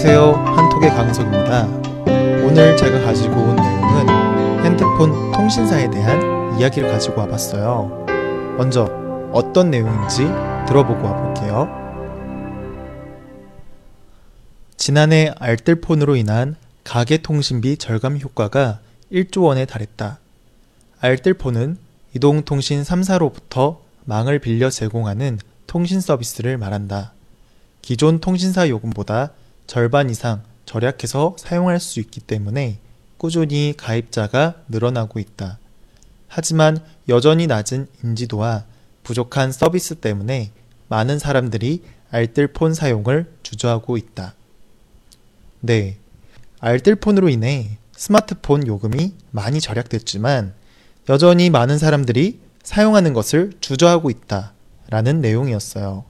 안녕하세요. 한톡의 강석입니다. 오늘 제가 가지고 온 내용은 핸드폰 통신사에 대한 이야기를 가지고 와봤어요. 먼저 어떤 내용인지 들어보고 와볼게요. 지난해 알뜰폰으로 인한 가계 통신비 절감 효과가 1조 원에 달했다. 알뜰폰은 이동통신 3사로부터 망을 빌려 제공하는 통신 서비스를 말한다. 기존 통신사 요금보다 절반 이상 절약해서 사용할 수 있기 때문에 꾸준히 가입자가 늘어나고 있다. 하지만 여전히 낮은 인지도와 부족한 서비스 때문에 많은 사람들이 알뜰폰 사용을 주저하고 있다. 네. 알뜰폰으로 인해 스마트폰 요금이 많이 절약됐지만 여전히 많은 사람들이 사용하는 것을 주저하고 있다. 라는 내용이었어요.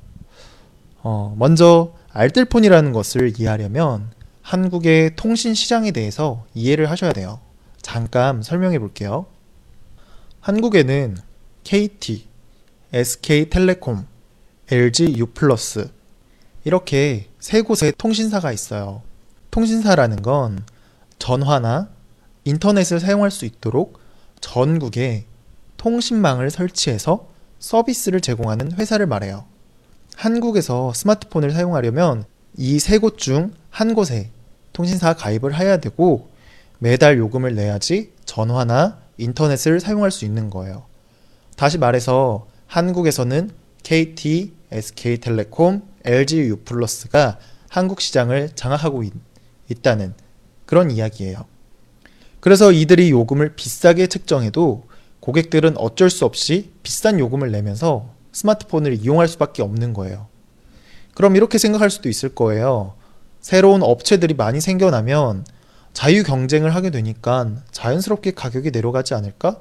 어, 먼저 알뜰폰이라는 것을 이해하려면 한국의 통신 시장에 대해서 이해를 하셔야 돼요. 잠깐 설명해 볼게요. 한국에는 KT, SK텔레콤, LG U+, 이렇게 세 곳의 통신사가 있어요. 통신사라는 건 전화나 인터넷을 사용할 수 있도록 전국에 통신망을 설치해서 서비스를 제공하는 회사를 말해요. 한국에서 스마트폰을 사용하려면 이 세 곳 중 한 곳에 통신사 가입을 해야 되고 매달 요금을 내야지 전화나 인터넷을 사용할 수 있는 거예요. 다시 말해서 한국에서는 KT, SK텔레콤, LG U+가 한국 시장을 장악하고 있, 있다는 그런 이야기예요. 그래서 이들이 요금을 비싸게 책정해도 고객들은 어쩔 수 없이 비싼 요금을 내면서 스마트폰을 이용할 수밖에 없는 거예요. 그럼 이렇게 생각할 수도 있을 거예요. 새로운 업체들이 많이 생겨나면 자유 경쟁을 하게 되니까 자연스럽게 가격이 내려가지 않을까?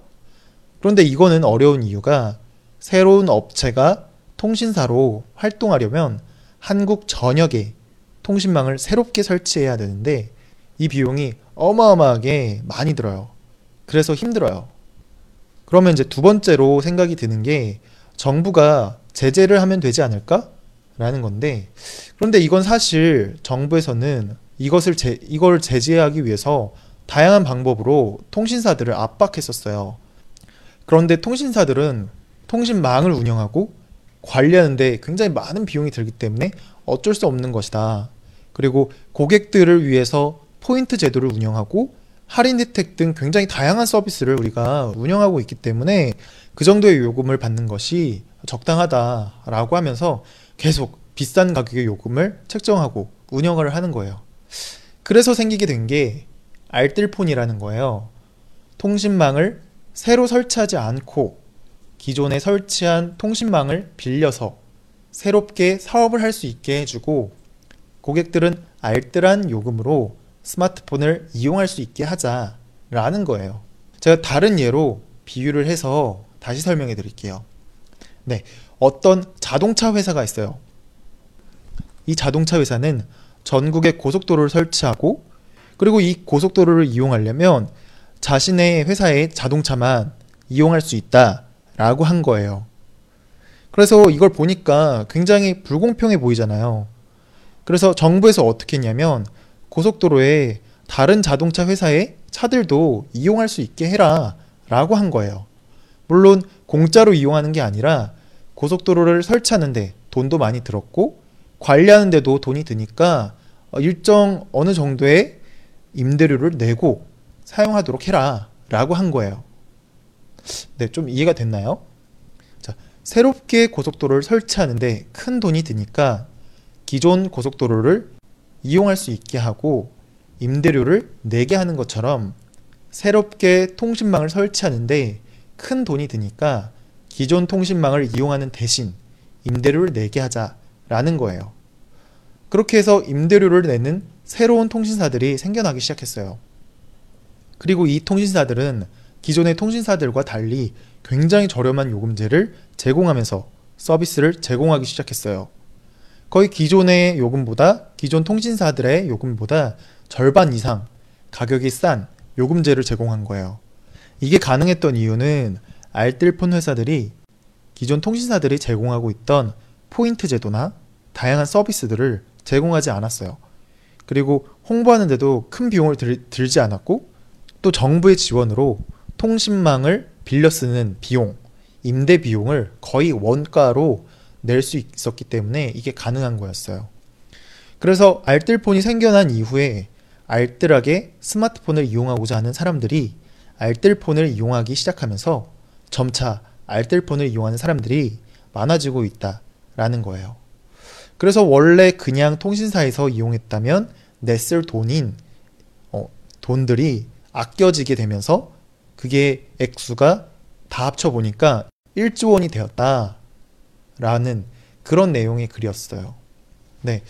그런데 이거는 어려운 이유가 새로운 업체가 통신사로 활동하려면 한국 전역에 통신망을 새롭게 설치해야 되는데 이 비용이 어마어마하게 많이 들어요. 그래서 힘들어요. 그러면 이제 두 번째로 생각이 드는 게 정부가 제재를 하면 되지 않을까? 라는 건데 그런데 이건 사실 정부에서는 이것을 제, 이걸 제재하기 위해서 다양한 방법으로 통신사들을 압박했었어요. 그런데 통신사들은 통신망을 운영하고 관리하는데 굉장히 많은 비용이 들기 때문에 어쩔 수 없는 것이다. 그리고 고객들을 위해서 포인트 제도를 운영하고 할인 혜택 등 굉장히 다양한 서비스를 우리가 운영하고 있기 때문에 그 정도의 요금을 받는 것이 적당하다라고 하면서 계속 비싼 가격의 요금을 책정하고 운영을 하는 거예요. 그래서 생기게 된 게 알뜰폰이라는 거예요. 통신망을 새로 설치하지 않고 기존에 설치한 통신망을 빌려서 새롭게 사업을 할 수 있게 해주고 고객들은 알뜰한 요금으로 스마트폰을 이용할 수 있게 하자라는 거예요. 제가 다른 예로 비유를 해서 다시 설명해 드릴게요. 네. 어떤 자동차 회사가 있어요. 이 자동차 회사는 전국에 고속도로를 설치하고 그리고 이 고속도로를 이용하려면 자신의 회사의 자동차만 이용할 수 있다라고 한 거예요. 그래서 이걸 보니까 굉장히 불공평해 보이잖아요. 그래서 정부에서 어떻게 했냐면 고속도로에 다른 자동차 회사의 차들도 이용할 수 있게 해라 라고 한 거예요. 물론 공짜로 이용하는 게 아니라 고속도로를 설치하는데 돈도 많이 들었고 관리하는데도 돈이 드니까 일정 어느 정도의 임대료를 내고 사용하도록 해라 라고 한 거예요. 네, 좀 이해가 됐나요? 자, 새롭게 고속도로를 설치하는데 큰 돈이 드니까 기존 고속도로를 이용할 수 있게 하고 임대료를 내게 하는 것처럼 새롭게 통신망을 설치하는데 큰 돈이 드니까 기존 통신망을 이용하는 대신 임대료를 내게 하자라는 거예요. 그렇게 해서 임대료를 내는 새로운 통신사들이 생겨나기 시작했어요. 그리고 이 통신사들은 기존의 통신사들과 달리 굉장히 저렴한 요금제를 제공하면서 서비스를 제공하기 시작했어요. 거의 기존의 요금보다 기존 통신사들의 요금보다 절반 이상 가격이 싼 요금제를 제공한 거예요. 이게 가능했던 이유는 알뜰폰 회사들이 기존 통신사들이 제공하고 있던 포인트 제도나 다양한 서비스들을 제공하지 않았어요. 그리고 홍보하는데도 큰 비용을 들, 들지 않았고 또 정부의 지원으로 통신망을 빌려 쓰는 비용, 임대 비용을 거의 원가로 낼 수 있었기 때문에 이게 가능한 거였어요. 그래서 알뜰폰이 생겨난 이후에 알뜰하게 스마트폰을 이용하고자 하는 사람들이 알뜰폰을 이용하기 시작하면서 점차 알뜰폰을 이용하는 사람들이 많아지고 있다라는 거예요. 그래서 원래 그냥 통신사에서 이용했다면 냈을 돈인 어, 돈들이 아껴지게 되면서 그게 액수가 다 합쳐 보니까 1조 원이 되었다 라는 그런 내용의 글이었어요. 네.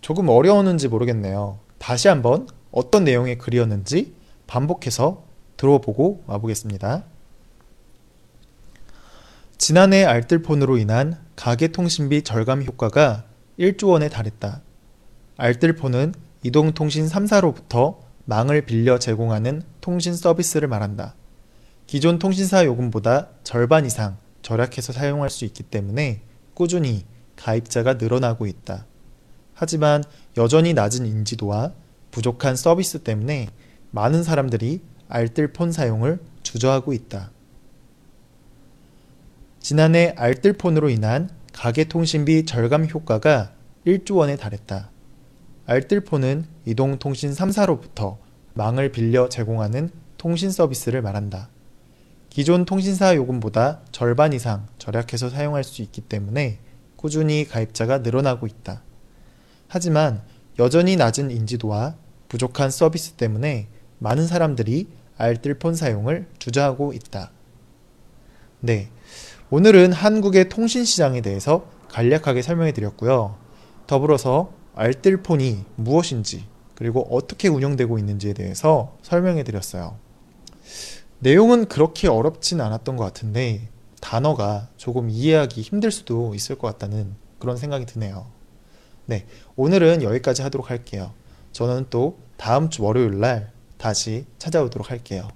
조금 어려웠는지 모르겠네요. 다시 한번 어떤 내용의 글이었는지 반복해서 들어보고 와보겠습니다. 지난해 알뜰폰으로 인한 가계통신비 절감 효과가 1조 원에 달했다. 알뜰폰은 이동통신 3사로부터 망을 빌려 제공하는 통신 서비스를 말한다. 기존 통신사 요금보다 절반 이상 절약해서 사용할 수 있기 때문에 꾸준히 가입자가 늘어나고 있다. 하지만 여전히 낮은 인지도와 부족한 서비스 때문에 많은 사람들이 알뜰폰 사용을 주저하고 있다. 지난해 알뜰폰으로 인한 가계통신비 절감 효과가 1조 원에 달했다. 알뜰폰은 이동통신 3사로부터 망을 빌려 제공하는 통신 서비스를 말한다. 기존 통신사 요금보다 절반 이상 절약해서 사용할 수 있기 때문에 꾸준히 가입자가 늘어나고 있다. 하지만 여전히 낮은 인지도와 부족한 서비스 때문에 많은 사람들이 알뜰폰 사용을 주저하고 있다. 네. 오늘은 한국의 통신 시장에 대해서 간략하게 설명해 드렸고요. 더불어서 알뜰폰이 무엇인지 그리고 어떻게 운영되고 있는지에 대해서 설명해 드렸어요. 내용은 그렇게 어렵진 않았던 것 같은데 단어가 조금 이해하기 힘들 수도 있을 것 같다는 그런 생각이 드네요. 네, 오늘은 여기까지 하도록 할게요. 저는 또 다음 주 월요일 날 다시 찾아오도록 할게요.